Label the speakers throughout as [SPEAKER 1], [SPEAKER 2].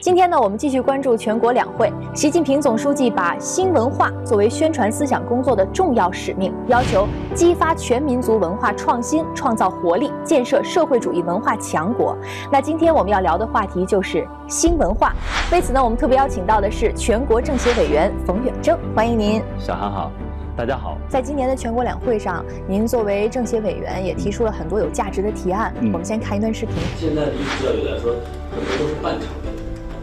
[SPEAKER 1] 今天呢，我们继续关注全国两会。习近平总书记把新文化作为宣传思想工作的重要使命，要求激发全民族文化创新，创造活力，建设社会主义文化强国。那今天我们要聊的话题就是新文化。为此呢，我们特别邀请到的是全国政协委员冯远征，欢迎您。
[SPEAKER 2] 小韩好，大家好。
[SPEAKER 1] 在今年的全国两会上，您作为政协委员也提出了很多有价值的提案。
[SPEAKER 2] 嗯
[SPEAKER 1] 我们先看一段视频。
[SPEAKER 3] 现在的艺术教育来说，很多都是半场的，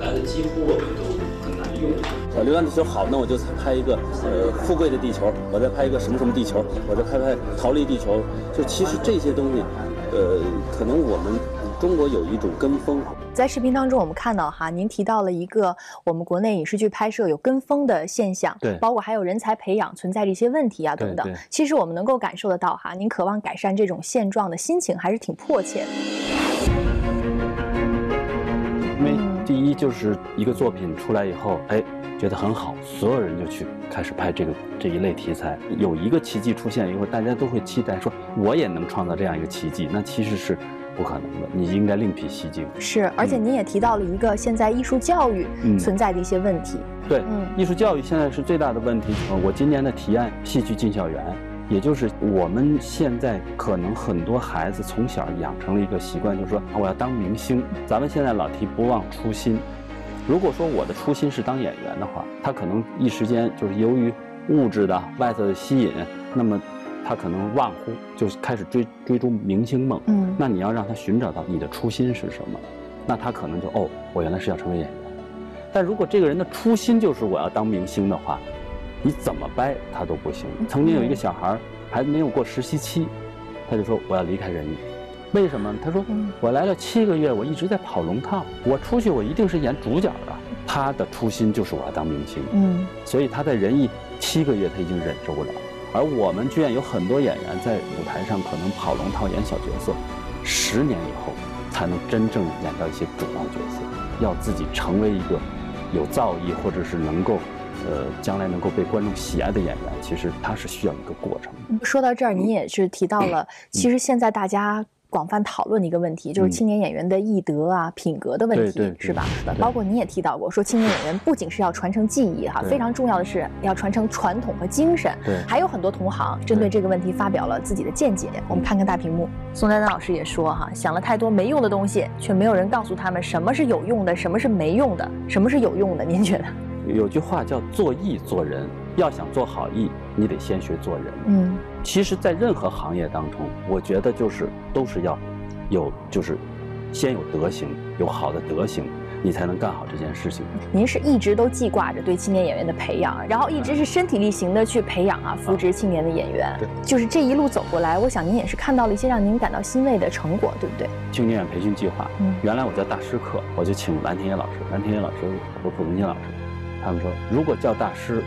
[SPEAKER 3] 来的几乎我们都很难用。
[SPEAKER 4] 呃，流浪地球好，那我就拍一个呃富贵的地球，我再拍一个什么什么地球，我再拍拍逃离地球。就其实这些东西，呃，可能我们中国有一种跟风。
[SPEAKER 1] 在视频当中，我们看到哈，您提到了一个我们国内影视剧拍摄有跟风的现象，
[SPEAKER 2] 对
[SPEAKER 1] 包括还有人才培养存在的一些问题啊等等。其实我们能够感受得到哈，您渴望改善这种现状的心情还是挺迫切的。
[SPEAKER 2] 第一就是一个作品出来以后，哎，觉得很好，所有人就去开始拍这个这一类题材。有一个奇迹出现以后，大家都会期待说，我也能创造这样一个奇迹，那其实是不可能的。你应该另辟蹊径。
[SPEAKER 1] 是，而且您也提到了一个现在艺术教育
[SPEAKER 2] 嗯
[SPEAKER 1] 存在的一些问题。
[SPEAKER 2] 对，
[SPEAKER 1] 嗯
[SPEAKER 2] 艺术教育现在是最大的问题。呃我今年的提案“戏剧进校园”，也就是我们现在可能很多孩子从小养成了一个习惯，就是说啊我要当明星。咱们现在老提不忘初心。如果说我的初心是当演员的话，他可能一时间就是由于物质的外在的吸引，那么他可能忘乎，就是开始追追逐明星梦。
[SPEAKER 1] 嗯
[SPEAKER 2] 那你要让他寻找到你的初心是什么，那他可能就哦，我原来是要成为演员。但如果这个人的初心就是我要当明星的话，你怎么掰他都不行。曾经有一个小孩儿还没有过实习期，他就说我要离开人艺，为什么？他说
[SPEAKER 1] 嗯
[SPEAKER 2] 我来了七个月，我一直在跑龙套，我出去我一定是演主角的。他的初心就是我要当明星，
[SPEAKER 1] 嗯
[SPEAKER 2] 所以他在人艺七个月他已经忍受不了。而我们剧院有很多演员在舞台上可能跑龙套演小角色，十年以后才能真正演到一些主要角色。要自己成为一个有造诣或者是能够，呃，将来能够被观众喜爱的演员，其实他是需要一个过程。
[SPEAKER 1] 说到这儿，您也是提到了，其实现在大家。广泛讨论的一个问题，就是
[SPEAKER 2] 嗯
[SPEAKER 1] 青年演员的艺德啊、品格的问题，
[SPEAKER 2] 对对对
[SPEAKER 1] 是吧
[SPEAKER 2] 是的？
[SPEAKER 1] 包括您也提到过，说青年演员不仅是要传承技艺哈，非常重要的是要传承传统和精神。
[SPEAKER 2] 对
[SPEAKER 1] 还有很多同行针对这个问题发表了自己的见解。我们看看大屏幕，宋丹丹老师也说哈，想了太多没用的东西，却没有人告诉他们什么是有用的，什么是没用的，什么是有用的。您觉得？
[SPEAKER 2] 有句话叫“做艺做人”，要想做好艺，你得先学做人。
[SPEAKER 1] 嗯
[SPEAKER 2] 其实，在任何行业当中，我觉得就是都是要有，就是先有德行，有好的德行，你才能干好这件事情。
[SPEAKER 1] 您是一直都记挂着对青年演员的培养，然后一直是身体力行的去培养啊，扶植青年的演员。
[SPEAKER 2] 对
[SPEAKER 1] 就是这一路走过来，我想您也是看到了一些让您感到欣慰的成果，对不对？
[SPEAKER 2] 青年演员培训计划，
[SPEAKER 1] 嗯
[SPEAKER 2] 原来我叫大师课，我就请蓝天野老师、蓝天野老师和蒲文金老师，他们说如果叫大师、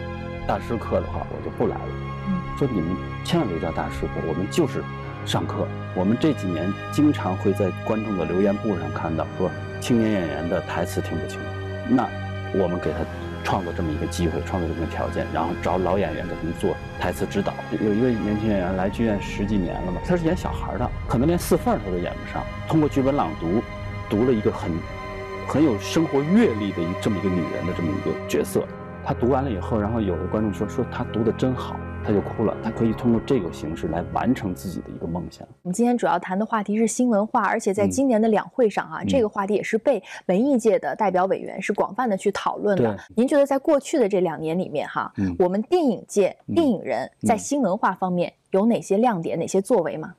[SPEAKER 2] 大师课的话，我就不来了。
[SPEAKER 1] 嗯
[SPEAKER 2] 说你们千万别叫大师课，我们就是上课。我们这几年经常会在观众的留言簿上看到说青年演员的台词听不清，那我们给他创造这么一个机会，创造这么一个条件，然后找老演员给他们做台词指导。有一位年轻演员来剧院十几年了嘛，他是演小孩的，可能连四缝他都演不上，通过剧本朗读，读了一个很很有生活阅历的一这么一个女人的这么一个角色。她读完了以后，然后有的观众说说她读的真好，她就哭了。她可以通过这个形式来完成自己的一个梦想。
[SPEAKER 1] 我们今天主要谈的话题是新文化，而且在
[SPEAKER 2] 嗯
[SPEAKER 1] 今年的两会上啊，
[SPEAKER 2] 嗯
[SPEAKER 1] 这个话题也是被文艺界的代表委员是广泛的去讨论的。您觉得在过去的这两年里面哈，
[SPEAKER 2] 嗯
[SPEAKER 1] 我们电影界、
[SPEAKER 2] 嗯
[SPEAKER 1] 电影人在
[SPEAKER 2] 嗯
[SPEAKER 1] 新文化方面有哪些亮点、哪些作为吗？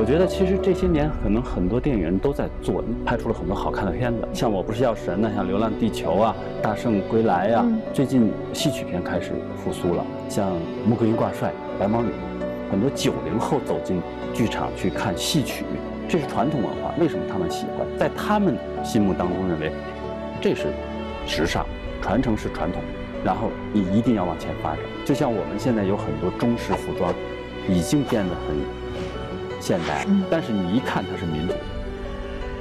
[SPEAKER 2] 我觉得其实这些年可能很多电影人都在做，拍出了很多好看的片子，像《我不是药神》呢，像《流浪地球》啊，《大圣归来》呀、
[SPEAKER 1] 嗯
[SPEAKER 2] 最近戏曲片开始复苏了，像《穆桂英挂帅》《白毛女》，很多九零后走进剧场去看戏曲，这是传统文化。为什么他们喜欢？在他们心目当中认为，这是时尚，传承是传统，然后你一定要往前发展。就像我们现在有很多中式服装，已经变得很现代
[SPEAKER 1] 嗯，
[SPEAKER 2] 但是你一看它是民族，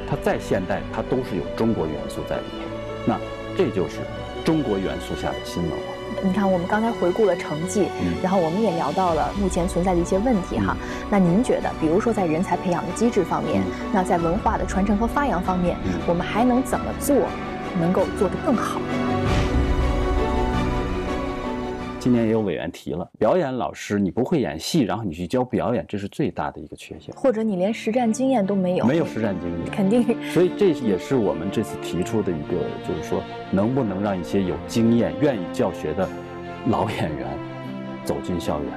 [SPEAKER 2] 它再现代，它都是有中国元素在里头。那这就是中国元素下的新文化。
[SPEAKER 1] 你看，我们刚才回顾了成绩，
[SPEAKER 2] 嗯
[SPEAKER 1] 然后我们也聊到了目前存在的一些问题哈。那您觉得，比如说在人才培养的机制方面，
[SPEAKER 2] 嗯
[SPEAKER 1] 那在文化的传承和发扬方面，
[SPEAKER 2] 嗯
[SPEAKER 1] 我们还能怎么做，能够做得更好？
[SPEAKER 2] 今年也有委员提了，表演老师你不会演戏，然后你去教表演，这是最大的一个缺陷。
[SPEAKER 1] 或者你连实战经验都没有，
[SPEAKER 2] 没有实战经验，
[SPEAKER 1] 肯定。
[SPEAKER 2] 所以这也是我们这次提出的一个，就是说，能不能让一些有经验、愿意教学的老演员走进校园，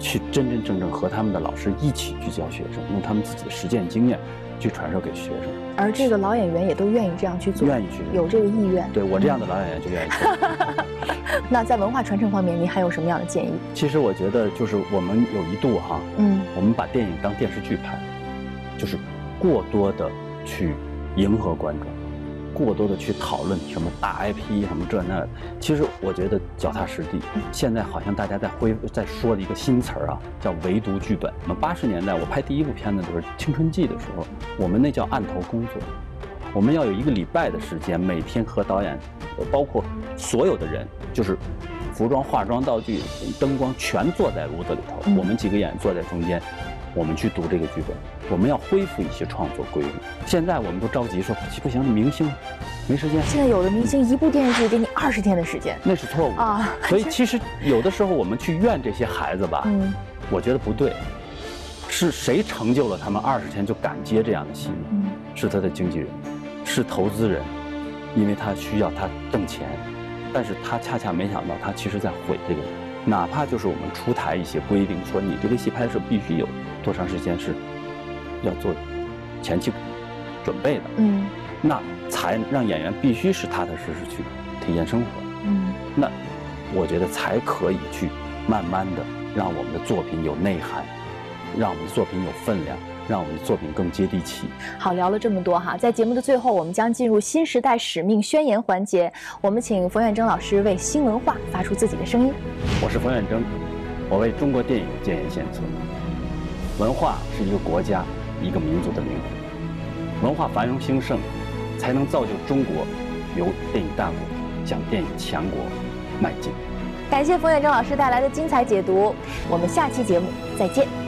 [SPEAKER 2] 去真真正正和他们的老师一起去教学生，用他们自己的实践经验去传授给学生，
[SPEAKER 1] 而这个老演员也都愿意这样去做，
[SPEAKER 2] 愿意去
[SPEAKER 1] 有这个意愿。
[SPEAKER 2] 对我这样的老演员就愿意做。
[SPEAKER 1] 那在文化传承方面，您还有什么样的建议？
[SPEAKER 2] 其实我觉得，就是我们有一度哈，
[SPEAKER 1] 嗯
[SPEAKER 2] 我们把电影当电视剧拍，就是过多的去迎合观众，过多的去讨论什么大 IP 什么这那的。其实我觉得脚踏实地。现在好像大家在恢在说的一个新词儿啊，叫唯读剧本。我们八十年代我拍第一部片子的时候，《青春记》的时候，我们那叫案头工作。我们要有一个礼拜的时间，每天和导演，呃包括所有的人，就是服装、化妆、道具、灯光，全坐在屋子里头。
[SPEAKER 1] 嗯
[SPEAKER 2] 我们几个演员坐在中间，我们去读这个剧本。我们要恢复一些创作规律。现在我们都着急说不行，明星没时间，
[SPEAKER 1] 现在有的明星一部电视剧给你二十天的时间
[SPEAKER 2] 那是错误的。
[SPEAKER 1] 啊，
[SPEAKER 2] 所以 其实有的时候我们去怨这些孩子吧，
[SPEAKER 1] 嗯
[SPEAKER 2] 我觉得不对。是谁成就了他们二十天就敢接这样的戏呢？
[SPEAKER 1] 嗯
[SPEAKER 2] 是他的经纪人，是投资人，因为他需要他挣钱，但是他恰恰没想到，他其实在毁这个。哪怕就是我们出台一些规定，说你这个戏拍摄必须有多长时间是要做前期准备的，
[SPEAKER 1] 嗯。
[SPEAKER 2] 那才让演员必须是踏踏实实去体验生活。
[SPEAKER 1] 嗯。
[SPEAKER 2] 那我觉得才可以去慢慢的让我们的作品有内涵，让我们的作品有分量，让我们的作品更接地气。
[SPEAKER 1] 好，聊了这么多哈，在节目的最后，我们将进入新时代使命宣言环节。我们请冯远征老师为新文化发出自己的声音。
[SPEAKER 2] 我是冯远征，我为中国电影建言献策。文化是一个国家、一个民族的灵魂，文化繁荣兴盛，才能造就中国由电影大国向电影强国迈进。
[SPEAKER 1] 感谢冯远征老师带来的精彩解读，我们下期节目再见。